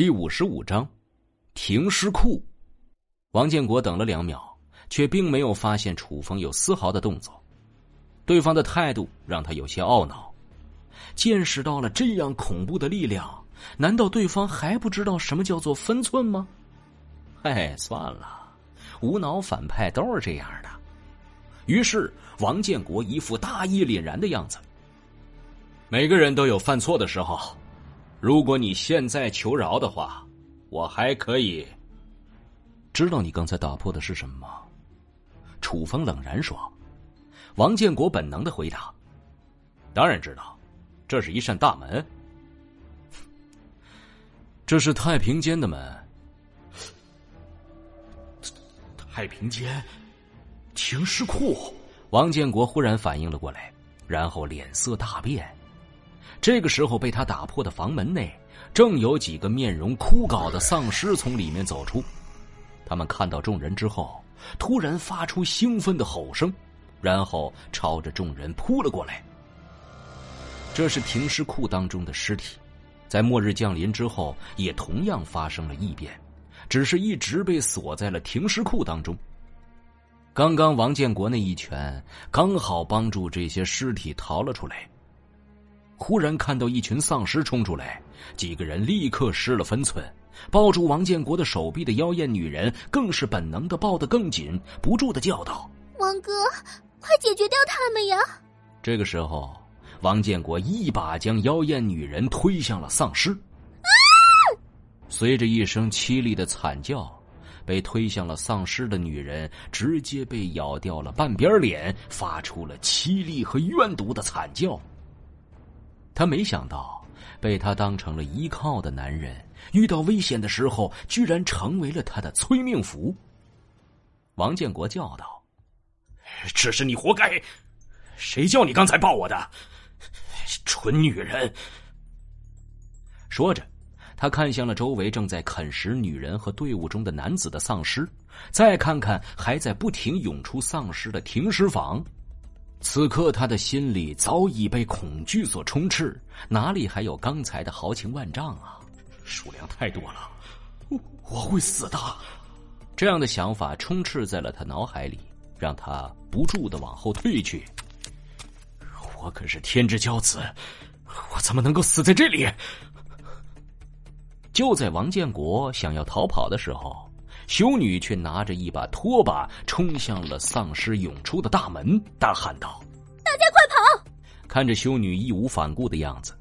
第五十五章，停尸库。王建国等了两秒，却并没有发现楚风有丝毫的动作。对方的态度让他有些懊恼。见识到了这样恐怖的力量，难道对方还不知道什么叫做分寸吗？哎，算了，无脑反派都是这样的。于是，王建国一副大义凛然的样子。每个人都有犯错的时候。如果你现在求饶的话，我还可以。知道你刚才打破的是什么吗？楚风冷然说。王建国本能的回答：“当然知道，这是一扇大门。这是太平间的门。太平间，停尸库。”王建国忽然反应了过来，然后脸色大变。这个时候，被他打破的房门内，正有几个面容枯槁的丧尸从里面走出。他们看到众人之后，突然发出兴奋的吼声，然后朝着众人扑了过来。这是停尸库当中的尸体，在末日降临之后，也同样发生了异变，只是一直被锁在了停尸库当中。刚刚王建国那一拳，刚好帮助这些尸体逃了出来。忽然看到一群丧尸冲出来，几个人立刻失了分寸，抱住王建国的手臂的妖艳女人更是本能的抱得更紧，不住的叫道：“王哥，快解决掉他们呀！”这个时候，王建国一把将妖艳女人推向了丧尸，啊！随着一声凄厉的惨叫，被推向了丧尸的女人直接被咬掉了半边脸，发出了凄厉和怨毒的惨叫。他没想到，被他当成了依靠的男人，遇到危险的时候，居然成为了他的催命符。王建国叫道：“这是你活该！谁叫你刚才抱我的，蠢女人！”说着，他看向了周围正在啃食女人和队伍中的男子的丧尸，再看看还在不停涌出丧尸的停尸房。此刻他的心里早已被恐惧所充斥，哪里还有刚才的豪情万丈啊？数量太多了，我我会死的。这样的想法充斥在了他脑海里，让他不住的往后退去。我可是天之骄子，我怎么能够死在这里？就在王建国想要逃跑的时候。修女却拿着一把拖把冲向了丧尸涌出的大门，大喊道：“大家快跑！”看着修女义无反顾的样子，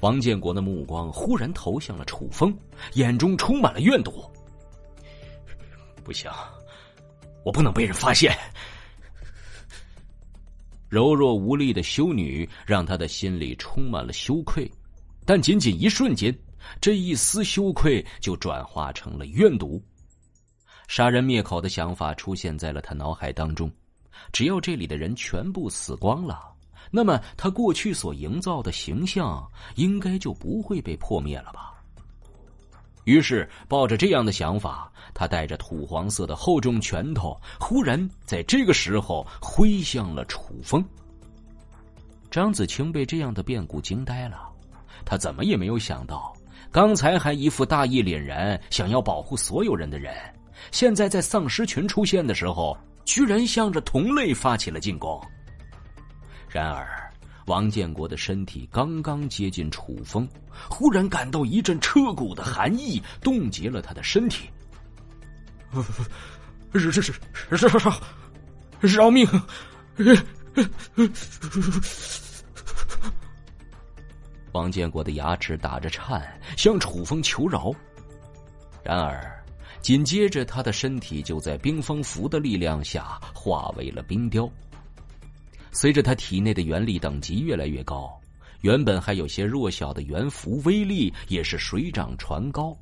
王建国的目光忽然投向了楚风，眼中充满了怨毒。不行，我不能被人发现。柔弱无力的修女让他的心里充满了羞愧，但仅仅一瞬间，这一丝羞愧就转化成了怨毒。杀人灭口的想法出现在了他脑海当中，只要这里的人全部死光了，那么他过去所营造的形象应该就不会被破灭了吧？于是，抱着这样的想法，他带着土黄色的厚重拳头，忽然在这个时候挥向了楚风。张子清被这样的变故惊呆了，他怎么也没有想到，刚才还一副大义凛然、想要保护所有人的人。现在在丧尸群出现的时候，居然向着同类发起了进攻。然而，王建国的身体刚刚接近楚风，忽然感到一阵彻骨的寒意冻结了他的身体。是是是是是，饶命！王建国的牙齿打着颤，向楚风求饶。然而。紧接着，他的身体就在冰封符的力量下化为了冰雕。随着他体内的元力等级越来越高，原本还有些弱小的元符威力也是水涨船高，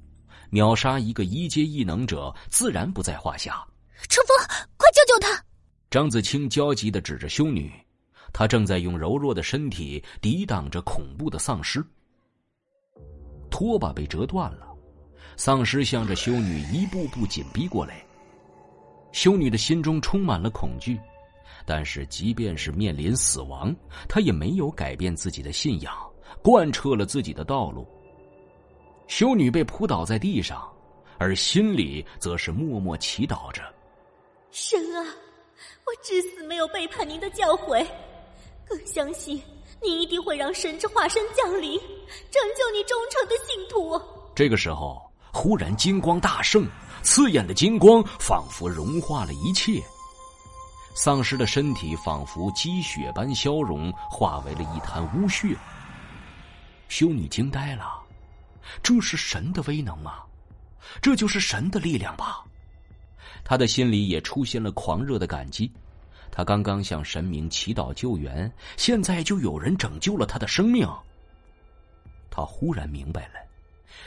秒杀一个一阶异能者自然不在话下。楚风，快救救他！张子清焦急的指着修女，她正在用柔弱的身体抵挡着恐怖的丧尸。拖把被折断了。丧尸向着修女一步步紧逼过来，修女的心中充满了恐惧，但是即便是面临死亡，她也没有改变自己的信仰，贯彻了自己的道路。修女被扑倒在地上，而心里则是默默祈祷着：“神啊，我至死没有背叛您的教诲，更相信您一定会让神之化身降临，拯救你忠诚的信徒。”这个时候，忽然金光大盛，刺眼的金光仿佛融化了一切。丧尸的身体仿佛积雪般消融，化为了一滩污血。修女惊呆了，这是神的威能吗？这就是神的力量吧？她的心里也出现了狂热的感激。她刚刚向神明祈祷救援，现在就有人拯救了她的生命。她忽然明白了。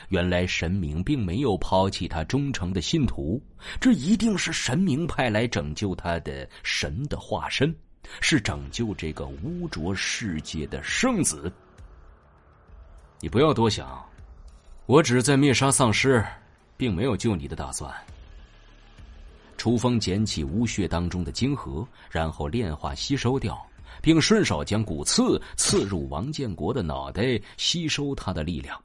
原来神明并没有抛弃他忠诚的信徒，这一定是神明派来拯救他的神的化身，是拯救这个污浊世界的圣子。你不要多想，我只是在灭杀丧尸，并没有救你的打算。楚风捡起污血当中的晶核，然后炼化吸收掉，并顺手将骨刺刺入王建国的脑袋，吸收他的力量。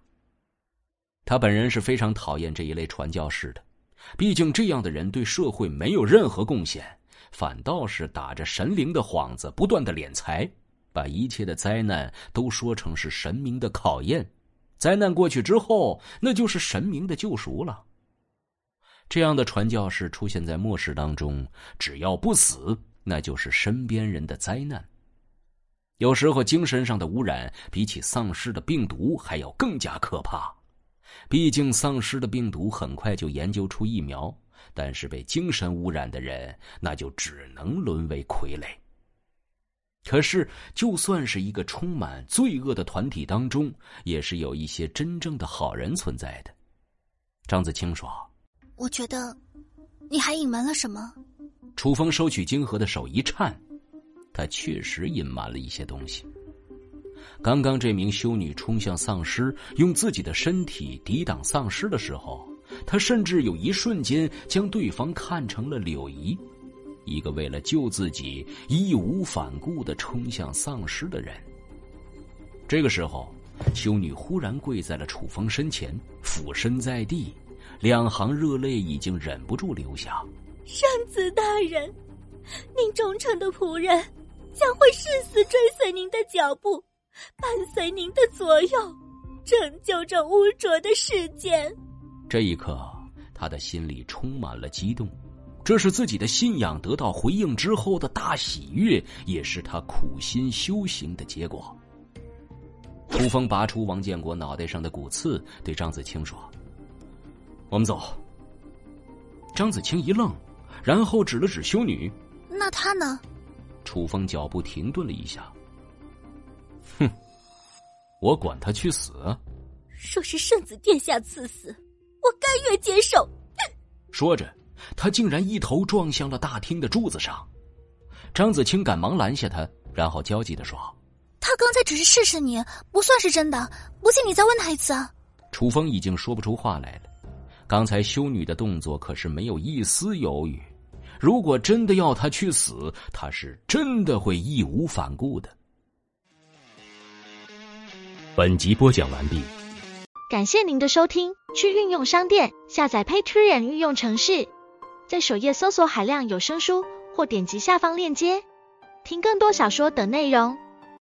他本人是非常讨厌这一类传教士的，毕竟这样的人对社会没有任何贡献，反倒是打着神灵的幌子不断的敛财，把一切的灾难都说成是神明的考验，灾难过去之后，那就是神明的救赎了。这样的传教士出现在末世当中，只要不死，那就是身边人的灾难。有时候精神上的污染比起丧尸的病毒还要更加可怕。毕竟丧尸的病毒很快就研究出疫苗，但是被精神污染的人，那就只能沦为傀儡。可是，就算是一个充满罪恶的团体当中，也是有一些真正的好人存在的。张子清说：“我觉得，你还隐瞒了什么？”楚风收取晶核的手一颤，他确实隐瞒了一些东西。刚刚这名修女冲向丧尸，用自己的身体抵挡丧尸的时候，她甚至有一瞬间将对方看成了柳姨，一个为了救自己义无反顾的冲向丧尸的人。这个时候，修女忽然跪在了楚风身前，俯身在地，两行热泪已经忍不住流下。圣子大人，您忠诚的仆人将会誓死追随您的脚步。伴随您的左右，拯救这污浊的世界。这一刻，他的心里充满了激动，这是自己的信仰得到回应之后的大喜悦，也是他苦心修行的结果。楚风拔出王建国脑袋上的骨刺，对张子清说：“我们走。”张子清一愣，然后指了指修女：“那他呢？”楚风脚步停顿了一下。哼，我管他去死！若是圣子殿下赐死，我甘愿接受。说着，他竟然一头撞向了大厅的柱子上。张子清赶忙拦下他，然后焦急的说：“他刚才只是试试你，不算是真的。不信你再问他一次。”楚风已经说不出话来了。刚才修女的动作可是没有一丝犹豫。如果真的要他去死，他是真的会义无反顾的。本集播讲完毕，感谢您的收听。去运用商店下载 Patreon 运用城市，在首页搜索海量有声书，或点击下方链接听更多小说等内容。